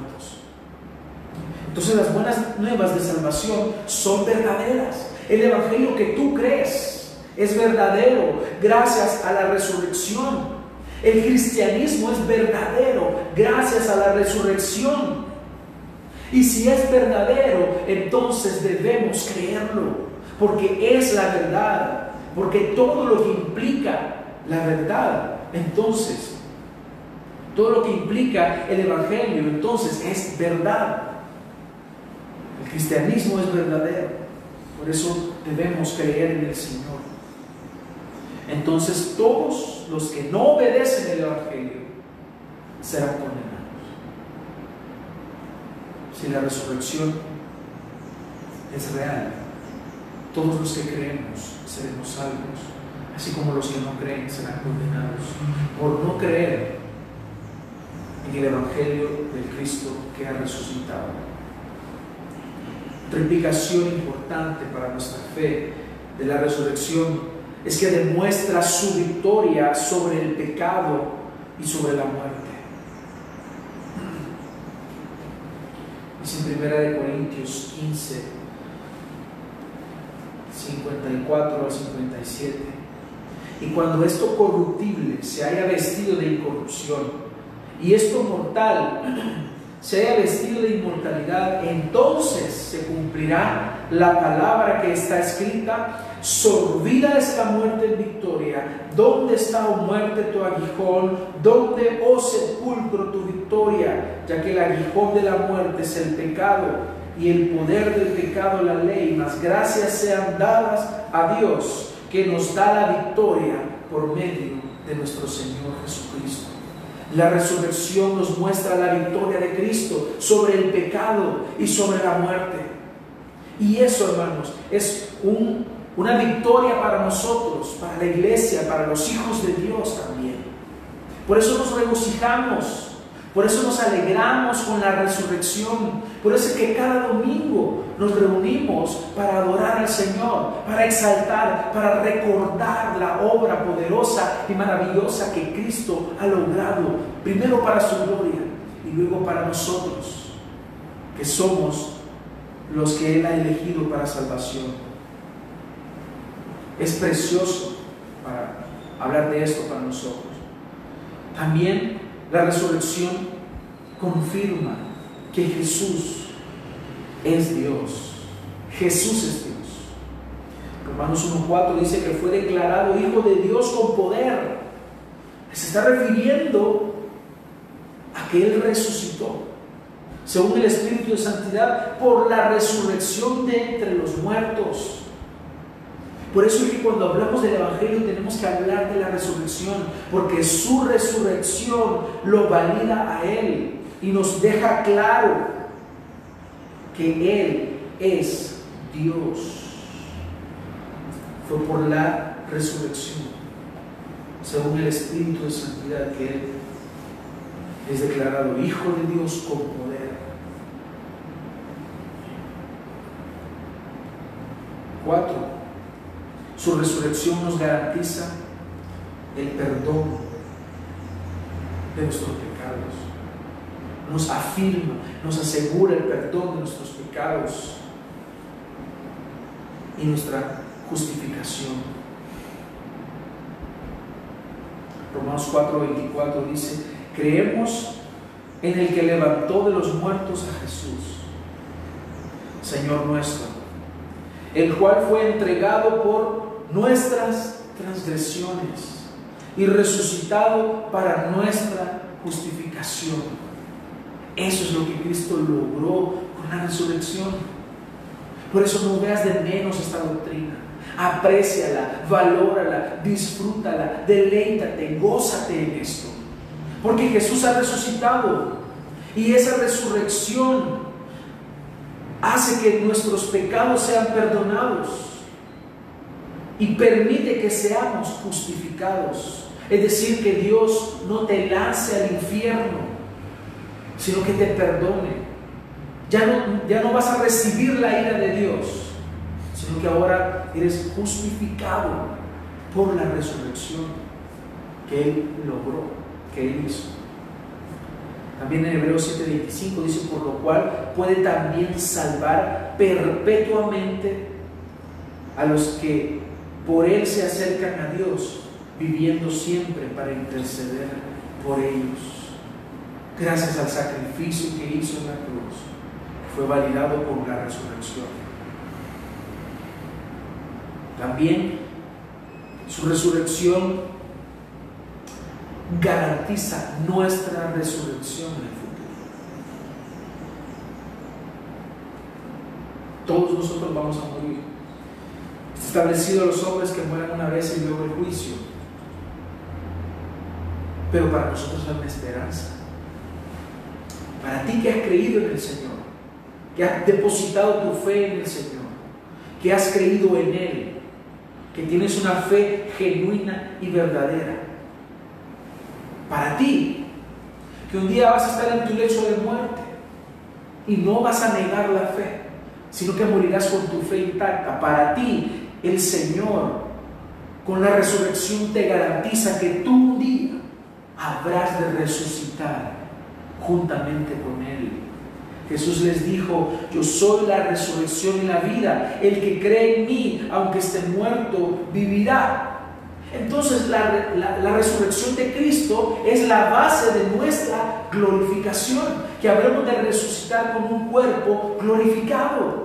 Entonces las buenas nuevas de salvación son verdaderas. El Evangelio que tú crees es verdadero gracias a la resurrección el cristianismo es verdadero gracias a la resurrección. Y si es verdadero, entonces debemos creerlo, porque es la verdad, porque todo lo que implica la verdad, entonces, todo lo que implica el Evangelio, entonces es verdad. El cristianismo es verdadero, por eso debemos creer en el Señor. Entonces todos los que no obedecen el Evangelio serán condenados. Si la resurrección es real, todos los que creemos seremos salvos, así como los que no creen serán condenados por no creer en el Evangelio del Cristo que ha resucitado. Otra implicación importante para nuestra fe de la resurrección es que demuestra su victoria sobre el pecado y sobre la muerte. Dice en 1 Corintios 15, 54 al 57. Y cuando esto corruptible se haya vestido de incorrupción y esto mortal se haya vestido de inmortalidad, entonces se cumplirá la palabra que está escrita, sorbida es la muerte en victoria, ¿dónde está, oh muerte, tu aguijón? ¿Dónde, oh sepulcro, tu victoria? Ya que el aguijón de la muerte es el pecado y el poder del pecado la ley, mas gracias sean dadas a Dios que nos da la victoria por medio de nuestro Señor Jesucristo. La resurrección nos muestra la victoria de Cristo sobre el pecado y sobre la muerte. Y eso, hermanos, es una victoria para nosotros, para la iglesia, para los hijos de Dios también. Por eso nos regocijamos por eso nos alegramos con la resurrección. Por eso es que cada domingo nos reunimos para adorar al Señor, para exaltar, para recordar la obra poderosa y maravillosa que Cristo ha logrado, primero para su gloria y luego para nosotros, que somos los que Él ha elegido para salvación. Es precioso para hablar de esto para nosotros. También la resurrección confirma que Jesús es Dios. Jesús es Dios. Romanos 1.4 dice que fue declarado Hijo de Dios con poder. Se está refiriendo a que Él resucitó, según el Espíritu de Santidad, por la resurrección de entre los muertos. Por eso es que cuando hablamos del Evangelio tenemos que hablar de la resurrección, porque su resurrección lo valida a Él y nos deja claro que Él es Dios. Fue por la resurrección, según el Espíritu de Santidad, que Él es declarado Hijo de Dios con poder. Cuatro, su resurrección nos garantiza el perdón de nuestros pecados. Nos afirma, nos asegura el perdón de nuestros pecados y nuestra justificación. Romanos 4:24 dice, creemos en el que levantó de los muertos a Jesús, Señor nuestro, el cual fue entregado por nuestras transgresiones y resucitado para nuestra justificación. Eso es lo que Cristo logró con la resurrección. Por eso no veas de menos esta doctrina. Apréciala, valórala, disfrútala, deleítate, gózate en esto. Porque Jesús ha resucitado y esa resurrección hace que nuestros pecados sean perdonados y permite que seamos justificados. Es decir, que Dios no te lance al infierno, sino que te perdone. Ya no, ya no vas a recibir la ira de Dios, sino que ahora eres justificado por la resurrección que Él logró, que Él hizo. También en Hebreos 7:25 dice, por lo cual puede también salvar perpetuamente a los que por Él se acercan a Dios, viviendo siempre para interceder por ellos. Gracias al sacrificio que hizo en la cruz, fue validado por la resurrección. También su resurrección garantiza nuestra resurrección en el futuro. Todos nosotros vamos a morir establecido los hombres que mueran una vez y luego el juicio. Pero para nosotros hay una esperanza. Para ti que has creído en el Señor, que has depositado tu fe en el Señor, que has creído en Él, que tienes una fe genuina y verdadera. Para ti, que un día vas a estar en tu lecho de muerte y no vas a negar la fe, sino que morirás con tu fe intacta. Para ti, el Señor con la resurrección te garantiza que tú un día habrás de resucitar juntamente con Él. Jesús les dijo, yo soy la resurrección y la vida. El que cree en mí, aunque esté muerto, vivirá. Entonces la, resurrección de Cristo es la base de nuestra glorificación, que habremos de resucitar con un cuerpo glorificado.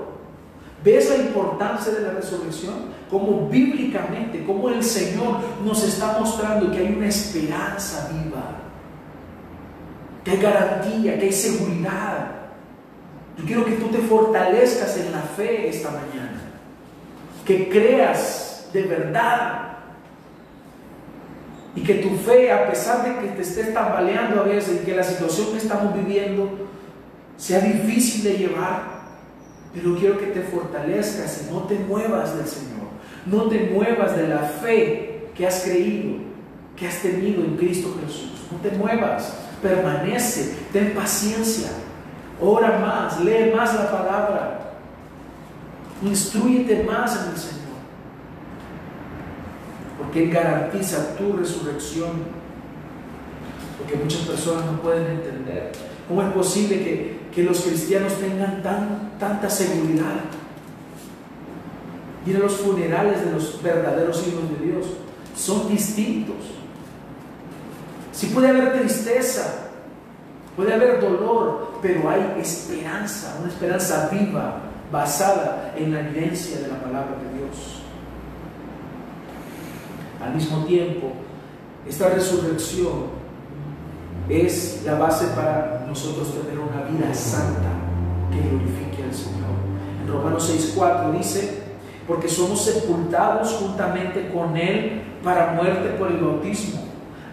¿Ves la importancia de la resurrección? Como bíblicamente, como el Señor nos está mostrando que hay una esperanza viva, que hay garantía, que hay seguridad. Yo quiero que tú te fortalezcas en la fe esta mañana, que creas de verdad y que tu fe, a pesar de que te estés tambaleando a veces y que la situación que estamos viviendo sea difícil de llevar, pero quiero que te fortalezcas y no te muevas del Señor. No te muevas de la fe que has creído, que has tenido en Cristo Jesús. No te muevas. Permanece. Ten paciencia. Ora más. Lee más la palabra. Instruyete más en el Señor. Porque Él garantiza tu resurrección. Porque muchas personas no pueden entender. ¿Cómo es posible que que los cristianos tengan tan, tanta seguridad. Mira los funerales de los verdaderos hijos de Dios. Son distintos. Si puede haber tristeza, Puede haber dolor, pero hay esperanza, una esperanza viva, basada en la evidencia de la palabra de Dios. Al mismo tiempo, esta resurrección es la base para nosotros tener una vida santa que glorifique al Señor. En Romanos 6:4 dice, porque somos sepultados juntamente con Él para muerte por el bautismo,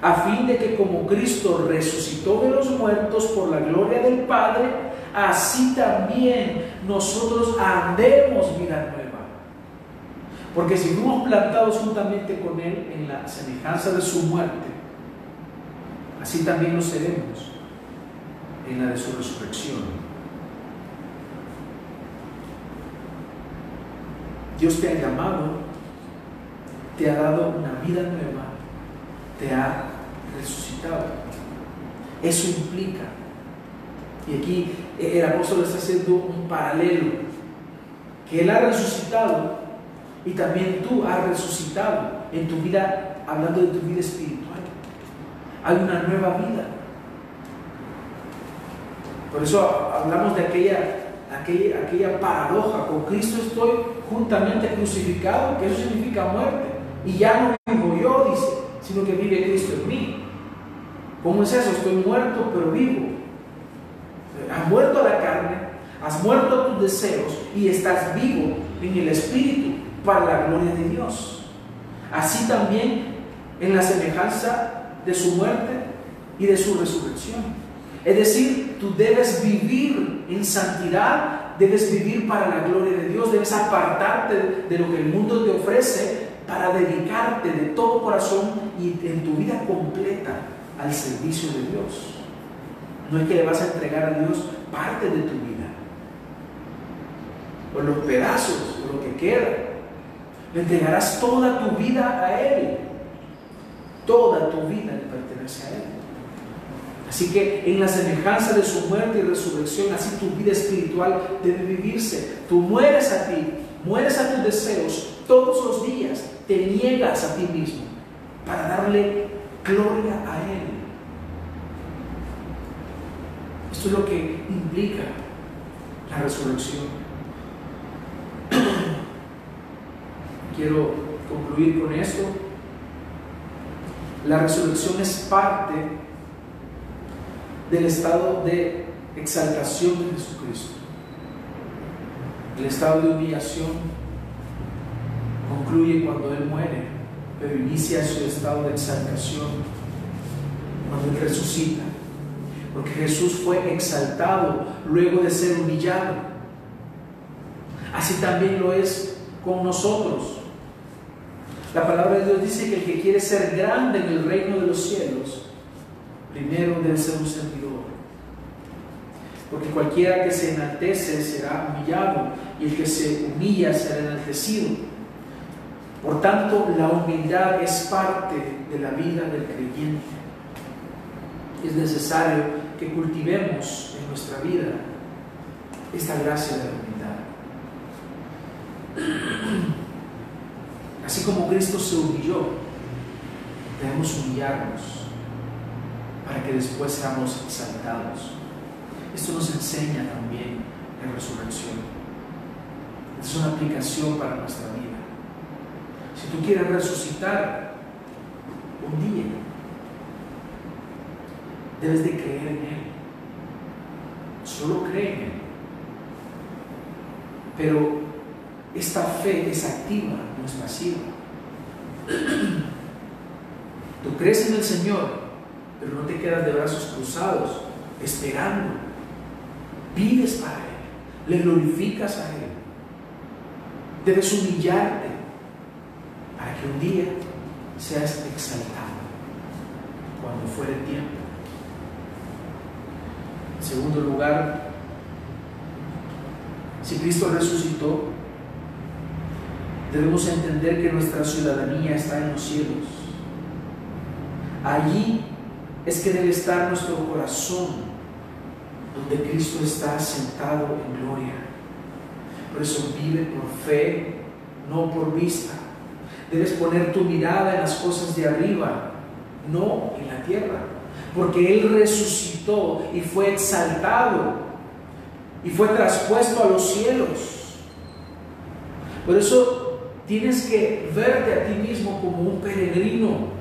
a fin de que como Cristo resucitó de los muertos por la gloria del Padre, así también nosotros andemos vida nueva. Porque si fuimos plantados juntamente con Él en la semejanza de su muerte, así también lo seremos en la de su resurrección. Dios te ha llamado, te ha dado una vida nueva, te ha resucitado. Eso implica, y aquí el apóstol está haciendo un paralelo, que Él ha resucitado y también tú has resucitado en tu vida, hablando de tu vida espiritual hay una nueva vida. Por eso hablamos de aquella, aquella, aquella paradoja. Con Cristo estoy juntamente crucificado, que eso significa muerte. Y ya no vivo yo, dice, sino que vive Cristo en mí. ¿Cómo es eso? Estoy muerto, pero vivo. Has muerto a la carne, has muerto a tus deseos y estás vivo en el Espíritu para la gloria de Dios. Así también en la semejanza de su muerte y de su resurrección. Es decir, tú debes vivir en santidad, debes vivir para la gloria de Dios, debes apartarte de lo que el mundo te ofrece para dedicarte de todo corazón y en tu vida completa al servicio de Dios. No es que le vas a entregar a Dios parte de tu vida, o los pedazos, o lo que queda. Le entregarás toda tu vida a Él. Toda tu vida le pertenece a Él. Así que en la semejanza de su muerte y resurrección, así tu vida espiritual debe vivirse. Tú mueres a ti, mueres a tus deseos todos los días, te niegas a ti mismo para darle gloria a Él. Esto es lo que implica la resurrección. Quiero concluir con esto. La resurrección es parte del estado de exaltación de Jesucristo. El estado de humillación concluye cuando Él muere, pero inicia su estado de exaltación cuando Él resucita. Porque Jesús fue exaltado luego de ser humillado. Así también lo es con nosotros. La palabra de Dios dice que el que quiere ser grande en el reino de los cielos, primero debe ser un servidor. Porque cualquiera que se enaltece será humillado y el que se humilla será enaltecido. Por tanto, la humildad es parte de la vida del creyente. Es necesario que cultivemos en nuestra vida esta gracia de la humildad. Así como Cristo se humilló, debemos humillarnos para que después seamos exaltados. Esto nos enseña también en resurrección. Es una aplicación para nuestra vida. Si tú quieres resucitar un día, debes de creer en Él. Solo cree en Él. Pero esta fe es activa, es. Tú crees en el Señor, pero no te quedas de brazos cruzados, esperando. Vives para Él, le glorificas a Él. Debes humillarte para que un día seas exaltado cuando fuere tiempo. En segundo lugar, si Cristo resucitó, debemos entender que nuestra ciudadanía está en los cielos. Allí es que debe estar nuestro corazón, donde Cristo está sentado en gloria. Por eso vive por fe, no por vista. Debes poner tu mirada en las cosas de arriba, no en la tierra. porque Él resucitó y fue exaltado y fue traspuesto a los cielos. Por eso tienes que verte a ti mismo como un peregrino.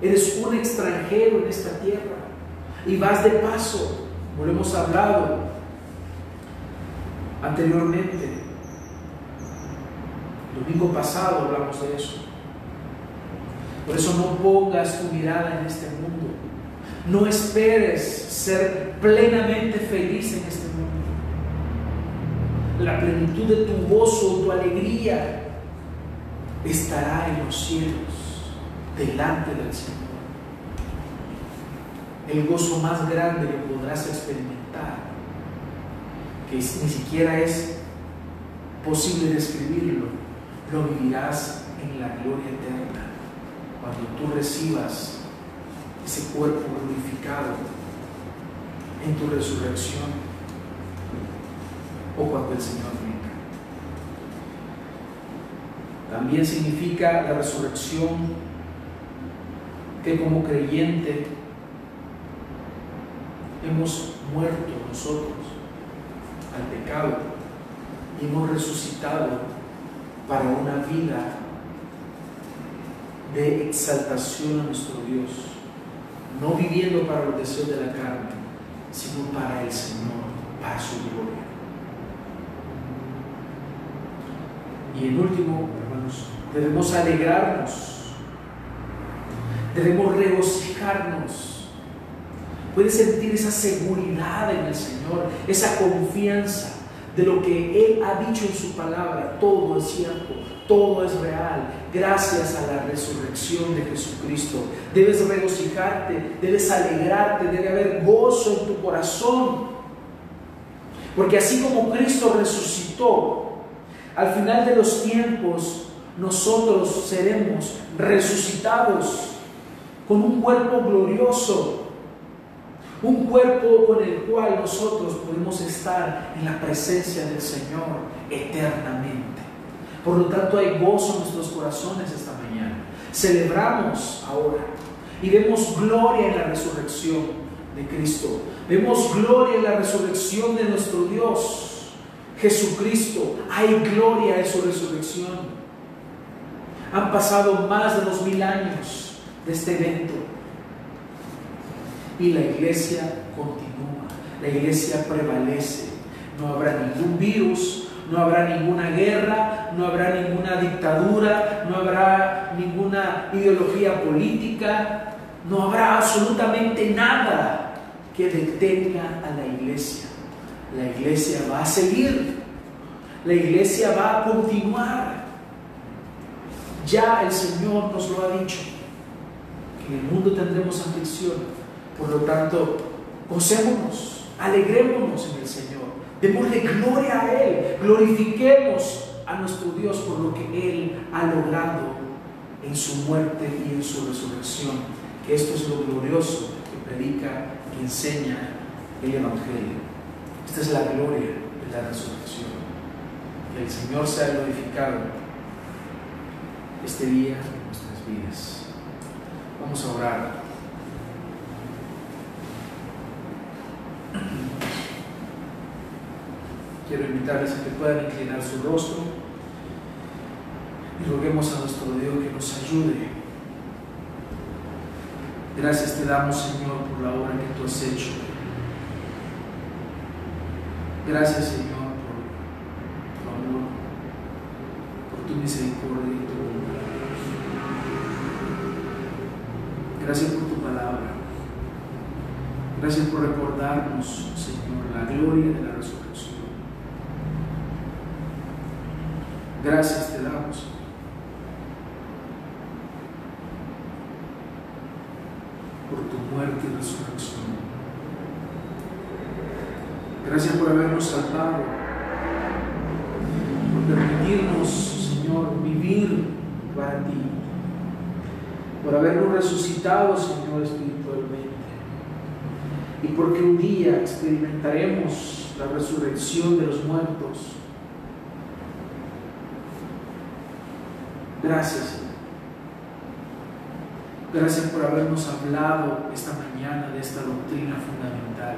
Eres un extranjero en esta tierra y vas de paso, como lo hemos hablado anteriormente. Domingo pasado hablamos de eso. Por eso no pongas tu mirada en este mundo. No esperes ser plenamente feliz en este mundo. La plenitud de tu gozo, tu alegría, estará en los cielos, delante del Señor. El gozo más grande que podrás experimentar, que ni siquiera es posible describirlo, lo vivirás en la gloria eterna, cuando tú recibas ese cuerpo glorificado en tu resurrección o cuando el Señor También significa la resurrección que como creyente hemos muerto nosotros al pecado y hemos resucitado para una vida de exaltación a nuestro Dios no viviendo para los deseos de la carne, sino para el Señor, para su gloria. Y en último, debemos alegrarnos, debemos regocijarnos. Puedes sentir esa seguridad en el Señor, esa confianza de lo que Él ha dicho en su palabra. Todo es cierto, todo es real, gracias a la resurrección de Jesucristo. Debes regocijarte, debes alegrarte, debe haber gozo en tu corazón. Porque así como Cristo resucitó, al final de los tiempos nosotros seremos resucitados con un cuerpo glorioso, un cuerpo con el cual nosotros podemos estar en la presencia del Señor eternamente. Por lo tanto, hay gozo en nuestros corazones esta mañana. Celebramos ahora y vemos gloria en la resurrección de Cristo. Vemos gloria en la resurrección de nuestro Dios, Jesucristo. Hay gloria en su resurrección. Han pasado más de dos mil años de este evento y la iglesia continúa, la iglesia prevalece. No habrá ningún virus, no habrá ninguna guerra, no habrá ninguna dictadura, no habrá ninguna ideología política, no habrá absolutamente nada que detenga a la iglesia. La iglesia va a seguir, la iglesia va a continuar. Ya el Señor nos lo ha dicho, en el mundo tendremos aflicción, por lo tanto, gocémonos, alegrémonos en el Señor. Démosle gloria a Él, glorifiquemos a nuestro Dios por lo que Él ha logrado en su muerte y en su resurrección. Que esto es lo glorioso que predica, que enseña el Evangelio. Esta es la gloria de la resurrección. Que el Señor sea glorificado este día en nuestras vidas. Vamos a orar. quiero invitarles a que puedan inclinar su rostro y roguemos a nuestro Dios que nos ayude. Gracias te damos, Señor, por la obra que tú has hecho. Gracias, Señor, por tu amor, por tu misericordia y tu bondad. Gracias por tu palabra. Gracias por recordarnos, Señor, la gloria de la resurrección. Gracias te damos. Por tu muerte y resurrección. Gracias por habernos salvado. Por permitirnos, Señor, vivir para ti. Por habernos resucitado, Señor, espiritualmente. Y porque un día experimentaremos la resurrección de los muertos Gracias, Gracias por habernos hablado esta mañana de esta doctrina fundamental,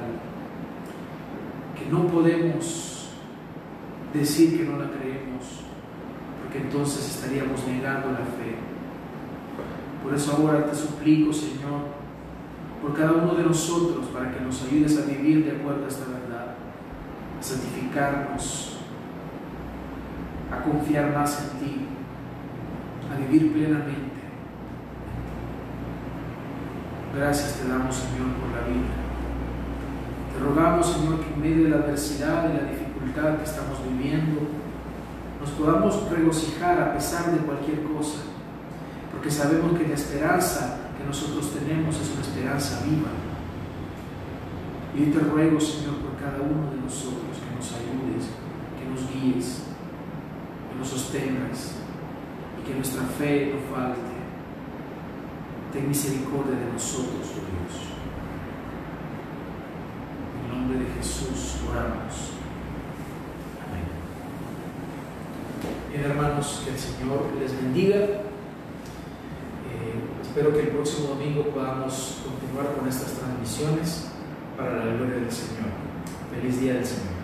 que no podemos decir que no la creemos, porque entonces estaríamos negando la fe. Por eso ahora te suplico, Señor, por cada uno de nosotros, para que nos ayudes a vivir de acuerdo a esta verdad, a santificarnos, a confiar más en ti, a vivir plenamente Gracias te damos, Señor, por la vida. Te rogamos, Señor, que en medio de la adversidad y la dificultad que estamos viviendo, nos podamos regocijar a pesar de cualquier cosa, porque sabemos que la esperanza que nosotros tenemos es una esperanza viva. Y yo te ruego, Señor, por cada uno de nosotros, que nos ayudes, que nos guíes, que nos sostengas y que nuestra fe no falte ten misericordia de nosotros, oh Dios. Nombre de Jesús oramos. Amén. Bien, hermanos, que el Señor les bendiga. Eh, espero que el próximo domingo podamos continuar con estas transmisiones para la gloria del Señor. Feliz día del Señor.